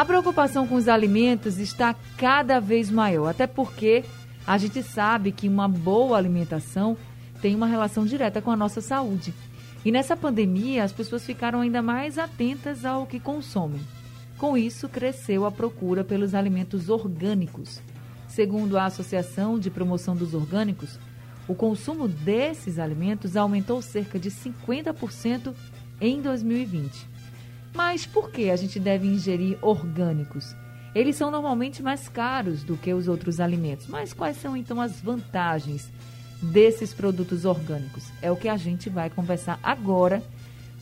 A preocupação com os alimentos está cada vez maior, até porque a gente sabe que uma boa alimentação tem uma relação direta com a nossa saúde. E nessa pandemia, as pessoas ficaram ainda mais atentas ao que consomem. Com isso, cresceu a procura pelos alimentos orgânicos. Segundo a Associação de Promoção dos Orgânicos, o consumo desses alimentos aumentou cerca de 50% em 2020. Mas por que a gente deve ingerir orgânicos? Eles são normalmente mais caros do que os outros alimentos. Mas quais são então as vantagens desses produtos orgânicos? É o que a gente vai conversar agora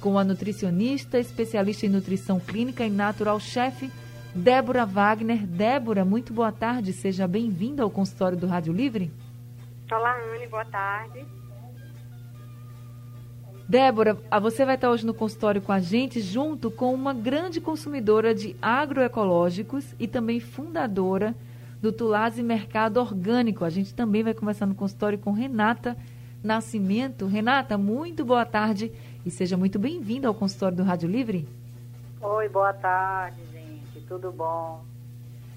com a nutricionista, especialista em nutrição clínica e natural chefe, Débora Wagner. Débora, muito boa tarde, seja bem-vinda ao consultório do Rádio Livre. Olá, Anne, boa tarde. Débora, você vai estar hoje no consultório com a gente, junto com uma grande consumidora de agroecológicos e também fundadora do Tulase Mercado Orgânico. A gente também vai conversar no consultório com Renata Nascimento. Renata, muito boa tarde e seja muito bem-vinda ao consultório do Rádio Livre. Oi, boa tarde, gente. Tudo bom?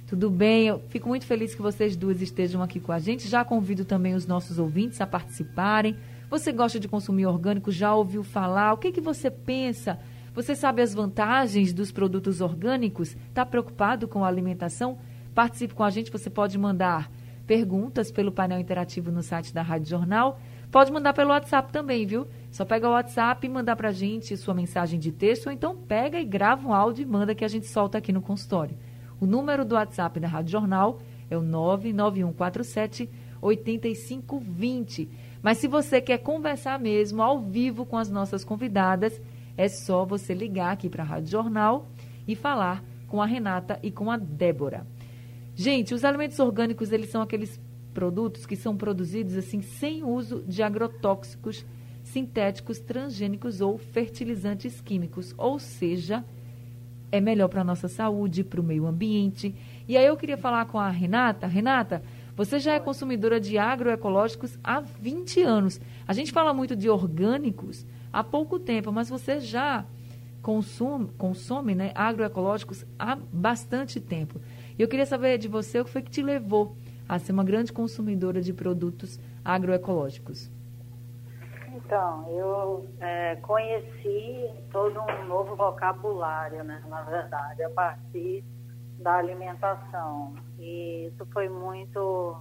Tudo bem, eu fico muito feliz que vocês duas estejam aqui com a gente. Já convido também os nossos ouvintes a participarem você gosta de consumir orgânico? Já ouviu falar? O que, que você pensa? Você sabe as vantagens dos produtos orgânicos? Está preocupado com a alimentação? Participe com a gente. Você pode mandar perguntas pelo painel interativo no site da Rádio Jornal. Pode mandar pelo WhatsApp também, viu? Só pega o WhatsApp e mandar para a gente sua mensagem de texto, ou então pega e grava um áudio e manda que a gente solta aqui no consultório. O número do WhatsApp da Rádio Jornal é o 99147 8520. Mas se você quer conversar mesmo ao vivo com as nossas convidadas, é só você ligar aqui para a Rádio Jornal e falar com a Renata e com a Débora. Gente, os alimentos orgânicos, eles são aqueles produtos que são produzidos assim sem uso de agrotóxicos, sintéticos, transgênicos ou fertilizantes químicos, ou seja, é melhor para a nossa saúde, para o meio ambiente. E aí eu queria falar com a Renata. Renata, você já é consumidora de agroecológicos há 20 anos. A gente fala muito de orgânicos há pouco tempo, mas você já consome, consome né, agroecológicos há bastante tempo. E eu queria saber de você o que foi que te levou a ser uma grande consumidora de produtos agroecológicos. Então, eu é, conheci todo um novo vocabulário, né, na verdade, a partir da alimentação. E isso foi muito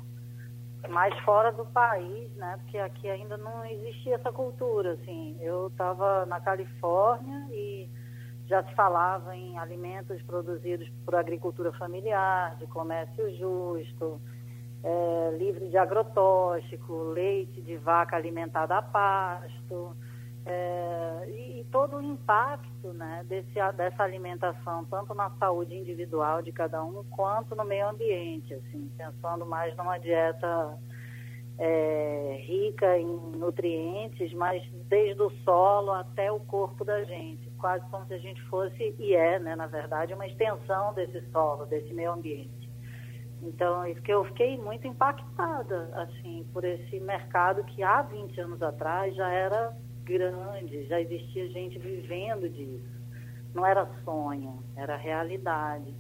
mais fora do país, né? Porque aqui ainda não existia essa cultura, assim. Eu estava na Califórnia e já se falava em alimentos produzidos por agricultura familiar, de comércio justo, é, livre de agrotóxico, leite de vaca alimentada a pasto, é, e, e, todo o impacto né, desse, dessa alimentação, tanto na saúde individual de cada um, quanto no meio ambiente, assim, pensando mais numa dieta é, rica em nutrientes, mas desde o solo até o corpo da gente, quase como se a gente fosse, e é, né, na verdade, uma extensão desse solo, desse meio ambiente. Então, isso que eu fiquei muito impactada, assim, por esse mercado que há 20 anos atrás já era grande, já existia gente vivendo disso. Não era sonho, era realidade.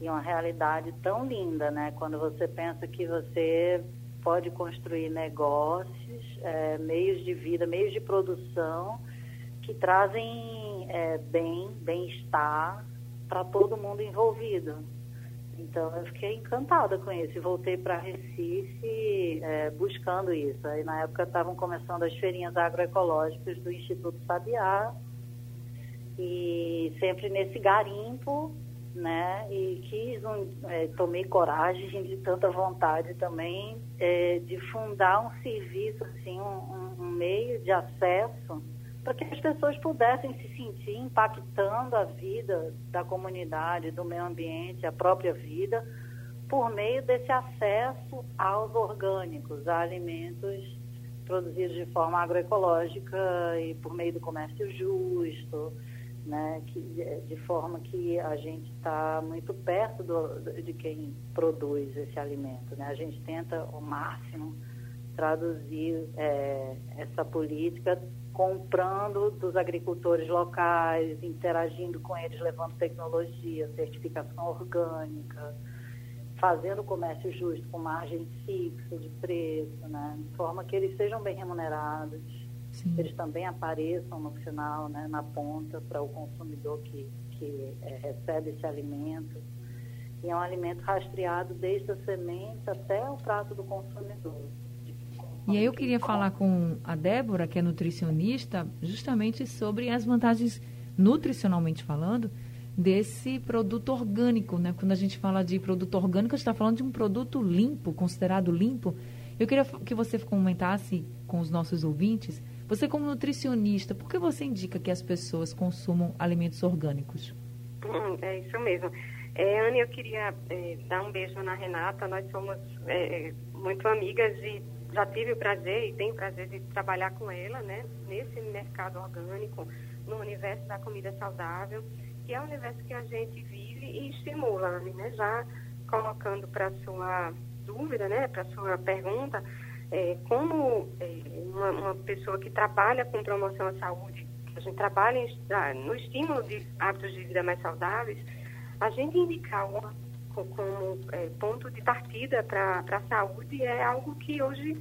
E uma realidade tão linda, né? Quando você pensa que você pode construir negócios, é, meios de vida, meios de produção que trazem é, bem, bem-estar para todo mundo envolvido. Então eu fiquei encantada com isso e voltei para Recife é, buscando isso. Aí na época estavam começando as feirinhas agroecológicas do Instituto Sabiá e sempre nesse garimpo, né? E quis um, é, tomei coragem de tanta vontade também é, de fundar um serviço assim, um, um meio de acesso para que as pessoas pudessem se sentir impactando a vida da comunidade, do meio ambiente, a própria vida, por meio desse acesso aos orgânicos, a alimentos produzidos de forma agroecológica e por meio do comércio justo, né, que, de forma que a gente está muito perto do, de quem produz esse alimento. Né? A gente tenta ao máximo traduzir é, essa política comprando dos agricultores locais, interagindo com eles, levando tecnologia, certificação orgânica, fazendo comércio justo com margem fixa de preço, né? de forma que eles sejam bem remunerados, Sim. eles também apareçam no final, né, na ponta, para o consumidor que, que é, recebe esse alimento. E é um alimento rastreado desde a semente até o prato do consumidor. E aí eu queria falar com a Débora, que é nutricionista, justamente sobre as vantagens, nutricionalmente falando, desse produto orgânico, né? Quando a gente fala de produto orgânico, a gente está falando de um produto limpo, considerado limpo. Eu queria que você comentasse com os nossos ouvintes, você como nutricionista, por que você indica que as pessoas consumam alimentos orgânicos? Hum, é isso mesmo. É, Anne, eu queria é, dar um beijo na Renata. Nós somos é, muito amigas e já tive o prazer e tenho o prazer de trabalhar com ela, né, nesse mercado orgânico, no universo da comida saudável, que é um universo que a gente vive e estimula, né, já colocando para sua dúvida, né, para sua pergunta, é, como é, uma, uma, pessoa que trabalha com promoção à saúde, a gente trabalha em, no estímulo de hábitos de vida mais saudáveis, a gente indicar uma como é, ponto de partida para a saúde é algo que hoje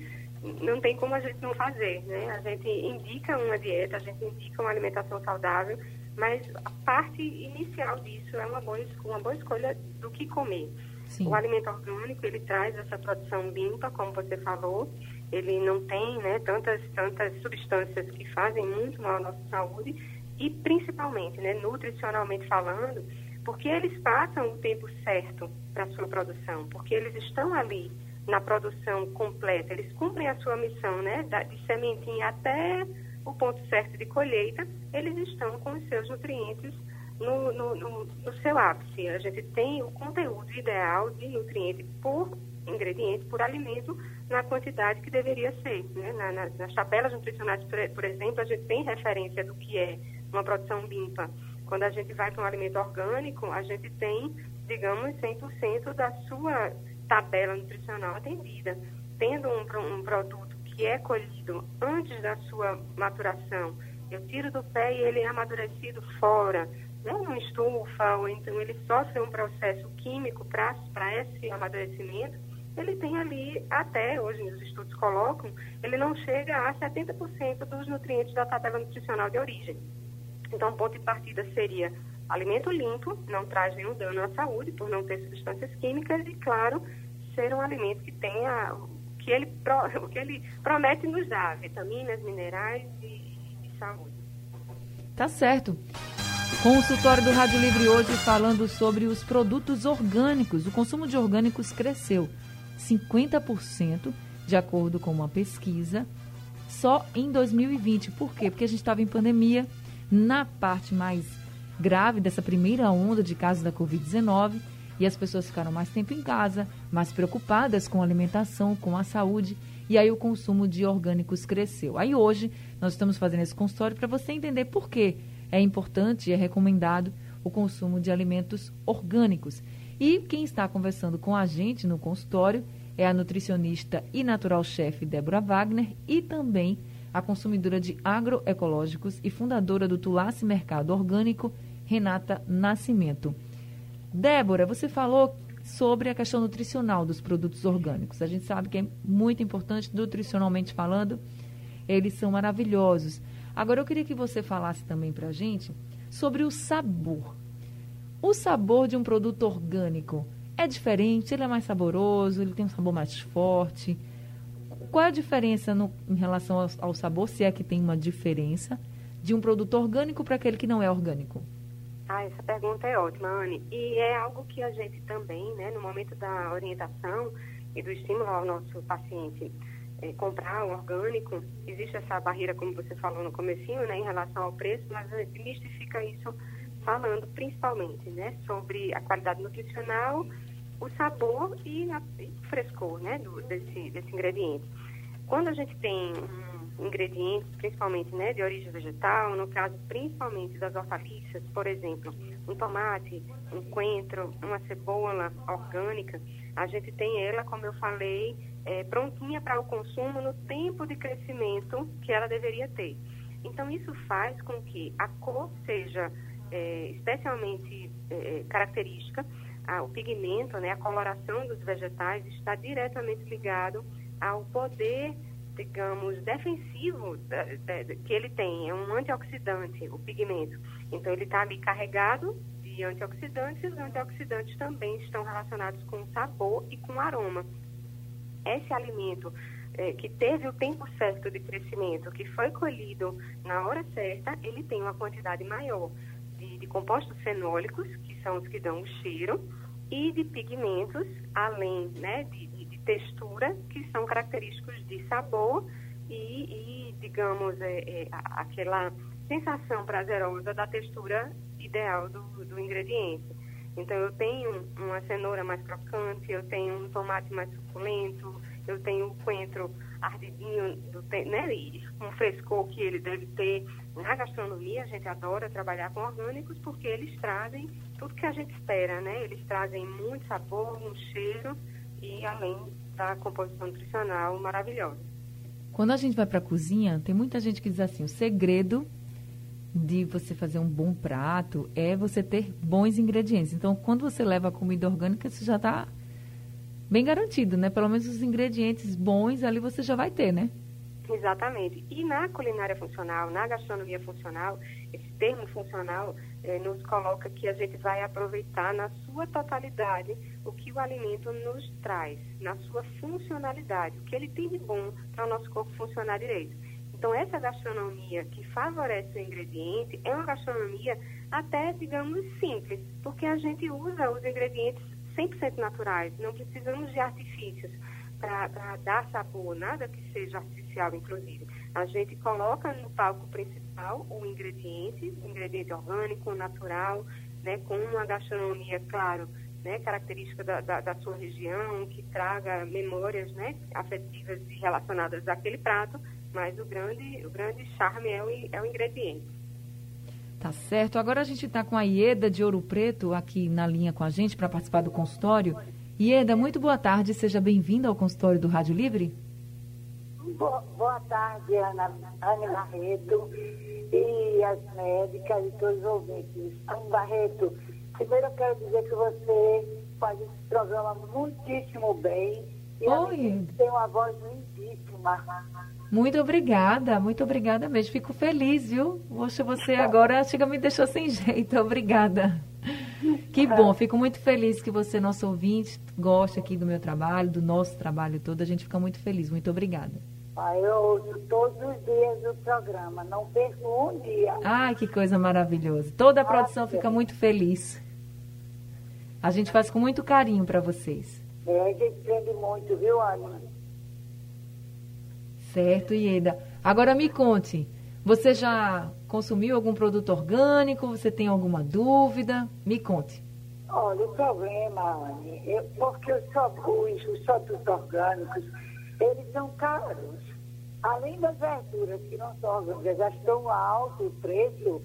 não tem como a gente não fazer, né? A gente indica uma dieta, a gente indica uma alimentação saudável, mas a parte inicial disso é uma boa, uma boa escolha do que comer. Sim. O alimento orgânico, ele traz essa produção limpa, como você falou, ele não tem né, tantas, tantas substâncias que fazem muito mal à nossa saúde e, principalmente, né, nutricionalmente falando, porque eles passam o tempo certo para sua produção, porque eles estão ali na produção completa, eles cumprem a sua missão, né, de sementinha até o ponto certo de colheita, eles estão com os seus nutrientes no, no, no, no seu ápice. A gente tem o conteúdo ideal de nutriente por ingrediente, por alimento, na quantidade que deveria ser. Né? Na, na, nas tabelas nutricionais, por, por exemplo, a gente tem referência do que é uma produção limpa quando a gente vai para um alimento orgânico, a gente tem, digamos, 100% da sua tabela nutricional atendida. Tendo um, um produto que é colhido antes da sua maturação, eu tiro do pé e ele é amadurecido fora, né, numa estufa, ou então ele sofre um processo químico para esse amadurecimento, ele tem ali, até hoje os estudos colocam, ele não chega a 70% dos nutrientes da tabela nutricional de origem. Então, o ponto de partida seria alimento limpo, não traz nenhum dano à saúde por não ter substâncias químicas e, claro, ser um alimento que tenha o que ele, o que ele promete nos dar, vitaminas, minerais e, e saúde. Tá certo. Consultório do Rádio Livre hoje falando sobre os produtos orgânicos. O consumo de orgânicos cresceu 50%, de acordo com uma pesquisa, só em 2020. Por quê? Porque a gente estava em pandemia na parte mais grave dessa primeira onda de casos da Covid-19 e as pessoas ficaram mais tempo em casa, mais preocupadas com a alimentação, com a saúde, e aí o consumo de orgânicos cresceu. Aí hoje nós estamos fazendo esse consultório para você entender por que é importante e é recomendado o consumo de alimentos orgânicos. E quem está conversando com a gente no consultório é a nutricionista e natural-chefe Débora Wagner e também a consumidora de agroecológicos e fundadora do Tulace Mercado Orgânico, Renata Nascimento. Débora, você falou sobre a questão nutricional dos produtos orgânicos. A gente sabe que é muito importante, nutricionalmente falando, eles são maravilhosos. Agora, eu queria que você falasse também para a gente sobre o sabor. O sabor de um produto orgânico é diferente? Ele é mais saboroso? Ele tem um sabor mais forte? Qual é a diferença no, em relação ao, ao, sabor, se é que tem uma diferença, de um produto orgânico para aquele que não é orgânico? Ah, essa pergunta é ótima, Anne. E é algo que a gente também, né, no momento da orientação e do estímulo ao nosso paciente, é, comprar orgânico, existe essa barreira, como você falou no comecinho, né, em relação ao preço, mas a gente mistifica isso falando principalmente, né, sobre a qualidade nutricional, o sabor e, a, e o frescor, né, do, desse, desse ingrediente. Quando a gente tem um ingrediente, principalmente, né, de origem vegetal, no caso principalmente das hortaliças, por exemplo, um tomate, um coentro, uma cebola orgânica, a gente tem ela, como eu falei, é, prontinha para o consumo no tempo de crescimento que ela deveria ter. Então, isso faz com que a cor seja é, especialmente é, característica, a, o pigmento, né, a coloração dos vegetais está diretamente ligado ao poder, digamos, defensivo que ele tem. É um antioxidante, o pigmento. Então, ele está ali carregado de antioxidantes e os antioxidantes também estão relacionados com sabor e com aroma esse alimento é, que teve o tempo certo de crescimento, que foi colhido na hora certa, ele tem uma quantidade maior compostos fenólicos, que são os que dão o cheiro, e de pigmentos, além né, de, de, textura, que são característicos de sabor e, e digamos, é, é, aquela sensação prazerosa da textura ideal do, do ingrediente. Então, eu tenho uma cenoura mais crocante, eu tenho um tomate mais suculento, eu tenho o coentro ardidinho, né, um frescor que ele deve ter. Na gastronomia, a gente adora trabalhar com orgânicos porque eles trazem tudo que a gente espera, né? Eles trazem muito sabor, um cheiro e além da composição nutricional maravilhosa. Quando a gente vai para a cozinha, tem muita gente que diz assim, o segredo de você fazer um bom prato é você ter bons ingredientes. Então, quando você leva a comida orgânica, isso já está bem garantido, né? Pelo menos os ingredientes bons ali você já vai ter, né? Exatamente. E na culinária funcional, na gastronomia funcional, esse termo funcional eh, nos coloca que a gente vai aproveitar na sua totalidade o que o alimento nos traz, na sua funcionalidade, o que ele tem de bom para o nosso corpo funcionar direito. Então, essa gastronomia que favorece o ingrediente é uma gastronomia até, digamos, simples, porque a gente usa os ingredientes 100% naturais, não precisamos de artifícios para dar sabor, nada que seja artificial, inclusive. A gente coloca no palco principal o ingrediente, o ingrediente orgânico, natural, né, com uma gastronomia, claro, né, característica da, da, da, sua região, que traga memórias né, afetivas relacionadas àquele prato, mas o grande, o grande charme é o, é o ingrediente. Tá certo. Agora a gente está com a Ieda de Ouro Preto aqui na linha com a gente para participar do consultório. Ieda, muito boa tarde. Seja bem-vinda ao consultório do Rádio Livre. Boa, boa tarde, Ana, Ana Barreto e as médicas e todos os ouvintes. Ana Barreto, primeiro eu quero dizer que você faz esse programa muitíssimo bem. E Oi. tem uma voz lindíssima. Muito obrigada, muito obrigada mesmo. Fico feliz, viu? Poxa, você agora chega me deixou sem jeito. Obrigada. Que bom, fico muito feliz que você, nosso ouvinte, goste aqui do meu trabalho, do nosso trabalho todo. A gente fica muito feliz. Muito obrigada. Ah, eu ouço todos os dias o programa, não perco um dia. Ai, que coisa maravilhosa. Toda a produção fica muito feliz. A gente faz com muito carinho para vocês. É, a gente aprende muito, viu, Ana? Certo, Ieda. Agora me conte, você já consumiu algum produto orgânico? Você tem alguma dúvida? Me conte. Olha, o problema, Anne, é porque os, os, os produtos orgânicos, eles são caros. Além das verduras que não são orgânicas, já estão alto o preço,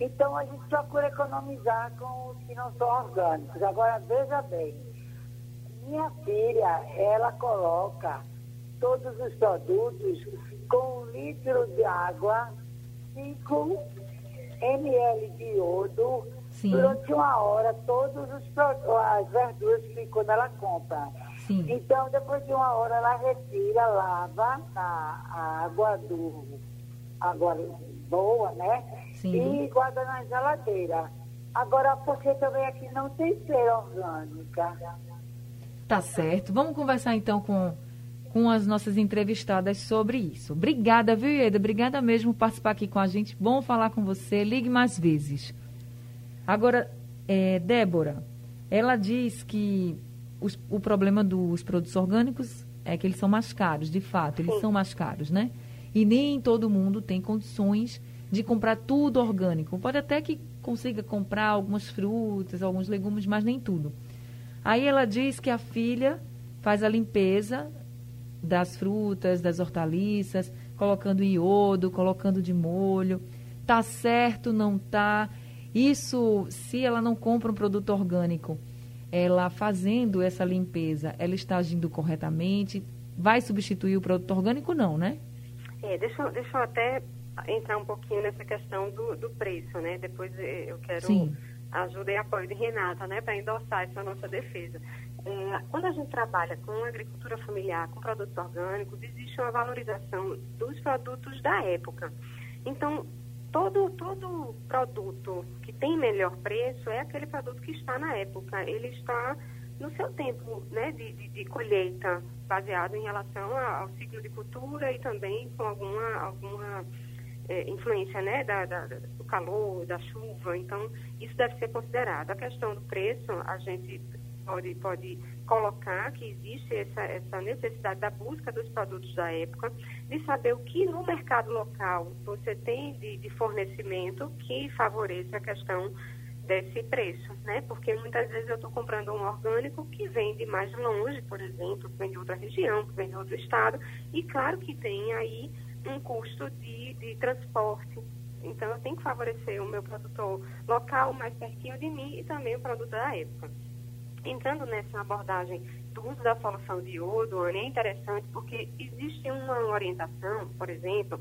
então a gente procura economizar com os que não são orgânicos. Agora, veja bem, minha filha, ela coloca todos os produtos com um litro de água, 5 ml de iodo, Sim. durante uma hora, todas as verduras que quando ela compra. Sim. Então, depois de uma hora, ela retira, lava na água do água boa, né? Sim. E guarda na geladeira. Agora, porque também aqui não tem cera orgânica. Tá certo. Vamos conversar então com com as nossas entrevistadas sobre isso. Obrigada, viu, Ieda? Obrigada mesmo por participar aqui com a gente. Bom falar com você. Ligue mais vezes. Agora, é, Débora, ela diz que os, o problema dos produtos orgânicos é que eles são mais caros, de fato, eles Sim. são mais caros, né? E nem todo mundo tem condições de comprar tudo orgânico. Pode até que consiga comprar algumas frutas, alguns legumes, mas nem tudo. Aí ela diz que a filha faz a limpeza das frutas, das hortaliças, colocando iodo, colocando de molho. Tá certo, não tá? Isso, se ela não compra um produto orgânico, ela fazendo essa limpeza, ela está agindo corretamente? Vai substituir o produto orgânico? Não, né? É, deixa, deixa eu até entrar um pouquinho nessa questão do, do preço, né? Depois eh, eu quero Sim. Ajuda e apoio de Renata, né? Para endossar essa nossa defesa. É, quando a gente trabalha com agricultura familiar, com produtos orgânicos, existe uma valorização dos produtos da época. Então, todo, todo produto que tem melhor preço é aquele produto que está na época. Ele está no seu tempo né, de, de, de colheita, baseado em relação ao ciclo de cultura e também com alguma, alguma é, influência né, da, da, do calor, da chuva. Então, isso deve ser considerado. A questão do preço, a gente pode, pode colocar que existe essa, essa necessidade da busca dos produtos da época, de saber o que no mercado local você tem de, de fornecimento que favoreça a questão desse preço, né? Porque muitas vezes eu estou comprando um orgânico que vem de mais longe, por exemplo, que vem de outra região, que vem de outro estado, e claro que tem aí um custo de, de transporte. Então, eu tenho que favorecer o meu produtor local, mais pertinho de mim, e também o produto da época. Entrando nessa abordagem do uso da solução de iodo, Anne, é interessante porque existe uma orientação, por exemplo,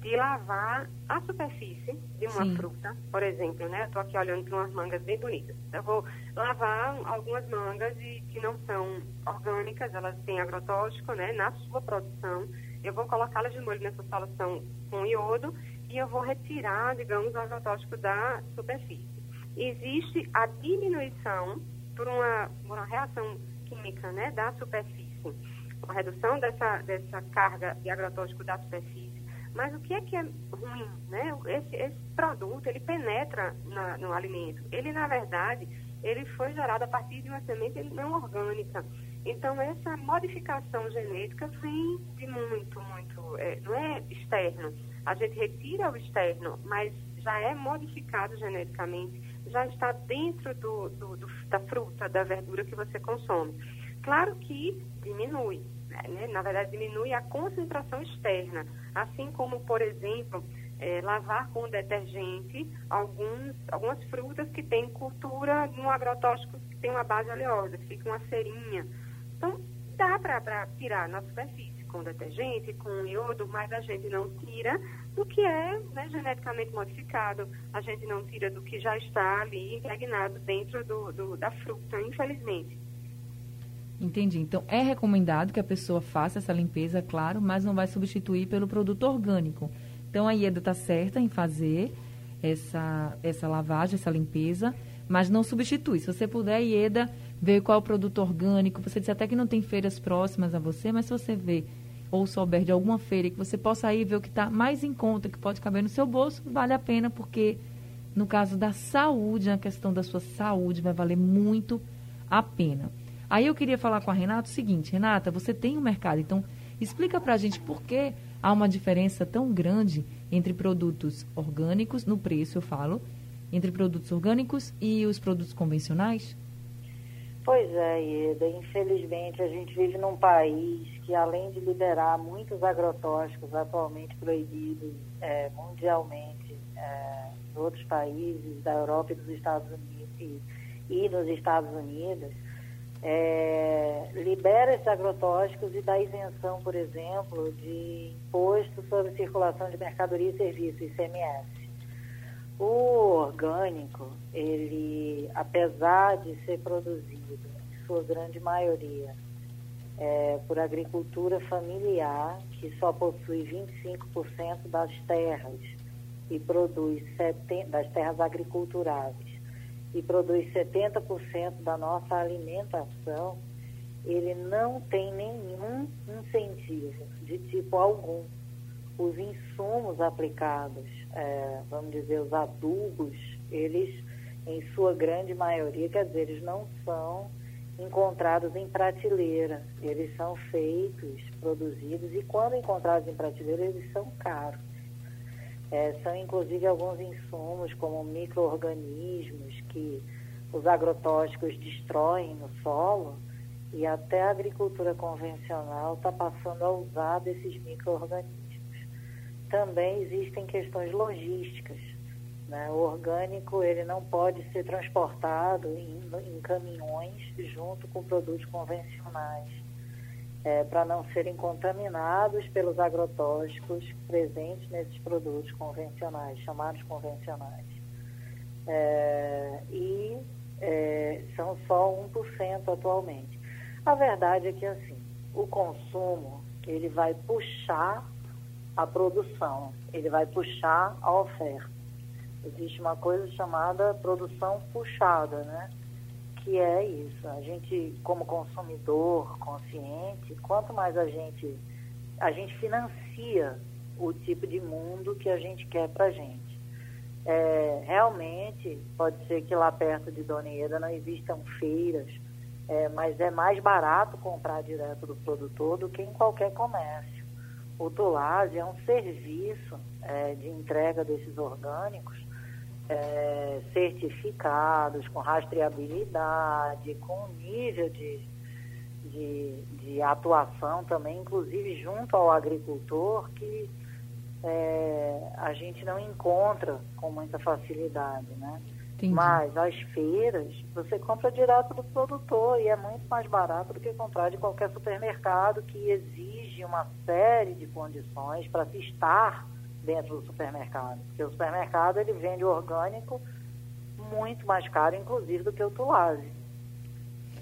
de lavar a superfície de uma Sim. fruta, por exemplo, né? Eu estou aqui olhando para umas mangas bem bonitas. Eu vou lavar algumas mangas e que não são orgânicas, elas têm agrotóxico, né? Na sua produção, eu vou colocá-las de molho nessa solução com iodo e eu vou retirar, digamos, o agrotóxico da superfície. Existe a diminuição por uma, uma reação química, né, da superfície, a redução dessa, dessa carga de agrotóxico da superfície. Mas o que é que é ruim, né? Esse, esse produto, ele penetra na, no alimento. Ele, na verdade, ele foi gerado a partir de uma semente não orgânica. Então, essa modificação genética vem de muito, muito, é, não é externo. A gente retira o externo, mas já é modificado geneticamente, já está dentro do, do, do, da fruta, da verdura que você consome. Claro que diminui, né? na verdade, diminui a concentração externa, assim como, por exemplo, é, lavar com detergente alguns, algumas frutas que têm cultura no agrotóxico que tem uma base oleosa, que fica uma cerinha então, dá para tirar na superfície com detergente, com iodo, mas a gente não tira do que é né, geneticamente modificado, a gente não tira do que já está ali impregnado dentro do, do, da fruta, infelizmente. Entendi. Então, é recomendado que a pessoa faça essa limpeza, claro, mas não vai substituir pelo produto orgânico. Então, a IEDA está certa em fazer essa, essa lavagem, essa limpeza, mas não substitui. Se você puder, IEDA ver qual é o produto orgânico. Você disse até que não tem feiras próximas a você, mas se você vê ou souber de alguma feira que você possa ir ver o que está mais em conta, que pode caber no seu bolso, vale a pena, porque no caso da saúde, a questão da sua saúde vai valer muito a pena. Aí eu queria falar com a Renata o seguinte, Renata, você tem um mercado, então explica para a gente por que há uma diferença tão grande entre produtos orgânicos, no preço eu falo, entre produtos orgânicos e os produtos convencionais? Pois é, Ieda. Infelizmente, a gente vive num país que, além de liberar muitos agrotóxicos atualmente proibidos é, mundialmente é, em outros países da Europa e dos Estados Unidos e, e nos Estados Unidos, é, libera esses agrotóxicos e dá isenção, por exemplo, de imposto sobre circulação de mercadoria e serviços, ICMS. O orgânico, ele, apesar de ser produzido, em sua grande maioria, é, por agricultura familiar, que só possui 25% das terras e produz 70, das terras agriculturais e produz 70% da nossa alimentação, ele não tem nenhum incentivo de tipo algum. Os insumos aplicados é, vamos dizer, os adubos, eles, em sua grande maioria, quer dizer, eles não são encontrados em prateleira. Eles são feitos, produzidos, e quando encontrados em prateleira, eles são caros. É, são inclusive alguns insumos, como micro-organismos que os agrotóxicos destroem no solo, e até a agricultura convencional está passando a usar desses micro-organismos. Também existem questões logísticas. Né? O orgânico ele não pode ser transportado em, em caminhões junto com produtos convencionais, é, para não serem contaminados pelos agrotóxicos presentes nesses produtos convencionais, chamados convencionais. É, e é, são só 1% atualmente. A verdade é que assim, o consumo ele vai puxar a produção, ele vai puxar a oferta. Existe uma coisa chamada produção puxada, né? Que é isso. A gente, como consumidor consciente, quanto mais a gente a gente financia o tipo de mundo que a gente quer para gente. É, realmente, pode ser que lá perto de Dona Ieda não existam feiras, é, mas é mais barato comprar direto do produtor do que em qualquer comércio. O Tulase é um serviço é, de entrega desses orgânicos é, certificados, com rastreabilidade, com nível de, de, de, atuação também, inclusive junto ao agricultor, que é, a gente não encontra com muita facilidade, né? Entendi. Mas as feiras, você compra direto do produtor e é muito mais barato do que comprar de qualquer supermercado que exige uma série de condições para se estar dentro do supermercado. Porque o supermercado ele vende orgânico muito mais caro, inclusive, do que o Tulase.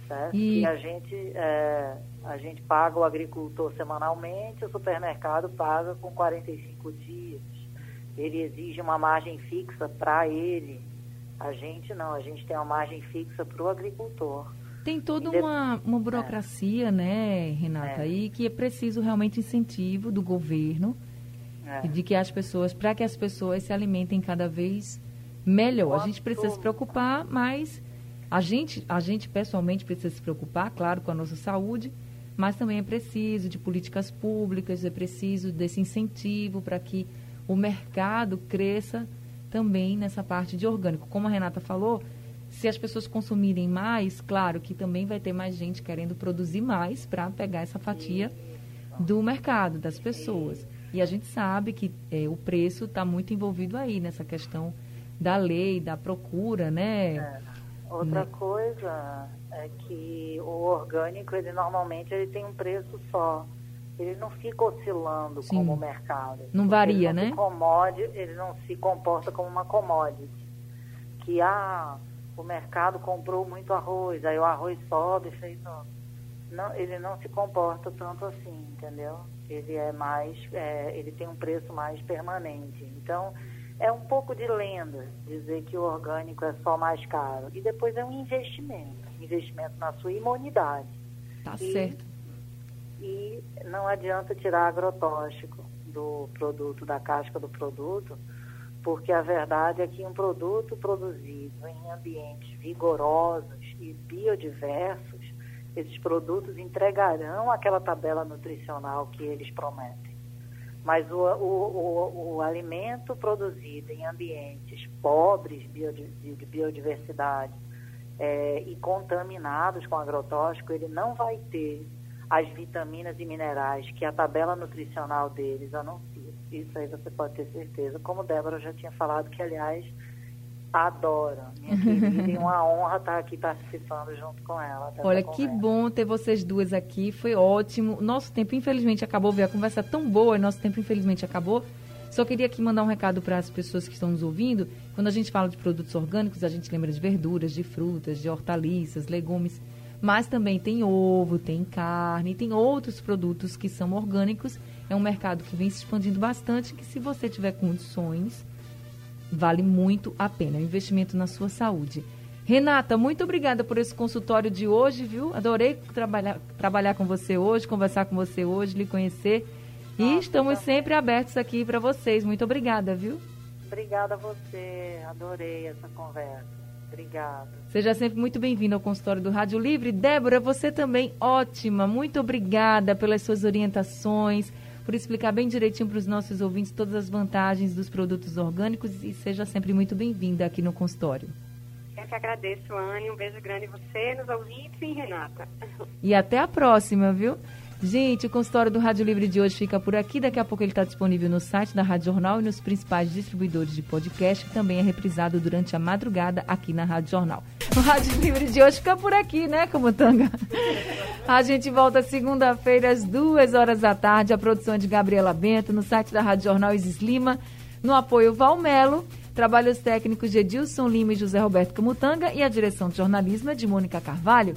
Certo? E... e a gente, é, a gente paga o agricultor semanalmente, o supermercado paga com 45 dias. Ele exige uma margem fixa para ele a gente não, a gente tem uma margem fixa para o agricultor. Tem toda uma, uma burocracia, é. né, Renata, é. aí que é preciso realmente incentivo do governo é. de que as pessoas, para que as pessoas se alimentem cada vez melhor. A gente precisa se preocupar, mas a gente, a gente pessoalmente precisa se preocupar, claro, com a nossa saúde, mas também é preciso de políticas públicas, é preciso desse incentivo para que o mercado cresça também nessa parte de orgânico. Como a Renata falou, se as pessoas consumirem mais, claro que também vai ter mais gente querendo produzir mais para pegar essa fatia do mercado, das pessoas. E a gente sabe que é, o preço está muito envolvido aí nessa questão da lei, da procura, né? É. Outra né? coisa é que o orgânico, ele normalmente ele tem um preço só ele não fica oscilando Sim. como o mercado. Não varia, ele não né? Comode, ele não se comporta como uma commodity. Que ah, o mercado comprou muito arroz, aí o arroz sobe, fez não, ele não se comporta tanto assim, entendeu? Ele é mais, é, ele tem um preço mais permanente. Então, é um pouco de lenda dizer que o orgânico é só mais caro. E depois é um investimento, investimento na sua imunidade. Tá e, certo e não adianta tirar agrotóxico do produto, da casca do produto, porque a verdade é que um produto produzido em ambientes vigorosos e biodiversos, esses produtos entregarão aquela tabela nutricional que eles prometem. Mas o, o, o, o alimento produzido em ambientes pobres de biodiversidade é, e contaminados com agrotóxico, ele não vai ter as vitaminas e minerais que a tabela nutricional deles anuncia. Isso aí você pode ter certeza. Como Débora já tinha falado, que aliás adoro, minha querida, e uma honra estar aqui participando junto com ela. Olha, que bom ter vocês duas aqui, foi ótimo. Nosso tempo, infelizmente, acabou. Ver a conversa tão boa, nosso tempo, infelizmente, acabou. Só queria aqui mandar um recado para as pessoas que estão nos ouvindo. Quando a gente fala de produtos orgânicos, a gente lembra de verduras, de frutas, de hortaliças, legumes. Mas também tem ovo, tem carne, tem outros produtos que são orgânicos. É um mercado que vem se expandindo bastante, que se você tiver condições, vale muito a pena. É um investimento na sua saúde. Renata, muito obrigada por esse consultório de hoje, viu? Adorei trabalhar, trabalhar com você hoje, conversar com você hoje, lhe conhecer. E Nossa, estamos também. sempre abertos aqui para vocês. Muito obrigada, viu? Obrigada a você. Adorei essa conversa. Obrigada. Seja sempre muito bem-vindo ao consultório do Rádio Livre. Débora, você também ótima. Muito obrigada pelas suas orientações, por explicar bem direitinho para os nossos ouvintes todas as vantagens dos produtos orgânicos e seja sempre muito bem-vinda aqui no consultório. Eu que agradeço, Anne. Um beijo grande em você, nos ouvintes e Renata. E até a próxima, viu? Gente, o consultório do Rádio Livre de hoje fica por aqui. Daqui a pouco ele está disponível no site da Rádio Jornal e nos principais distribuidores de podcast, que também é reprisado durante a madrugada aqui na Rádio Jornal. O Rádio Livre de hoje fica por aqui, né, Camutanga? A gente volta segunda-feira às duas horas da tarde. A produção é de Gabriela Bento, no site da Rádio Jornal Isis Lima, no apoio Valmelo. Trabalhos técnicos de Edilson Lima e José Roberto Camutanga e a direção de jornalismo é de Mônica Carvalho.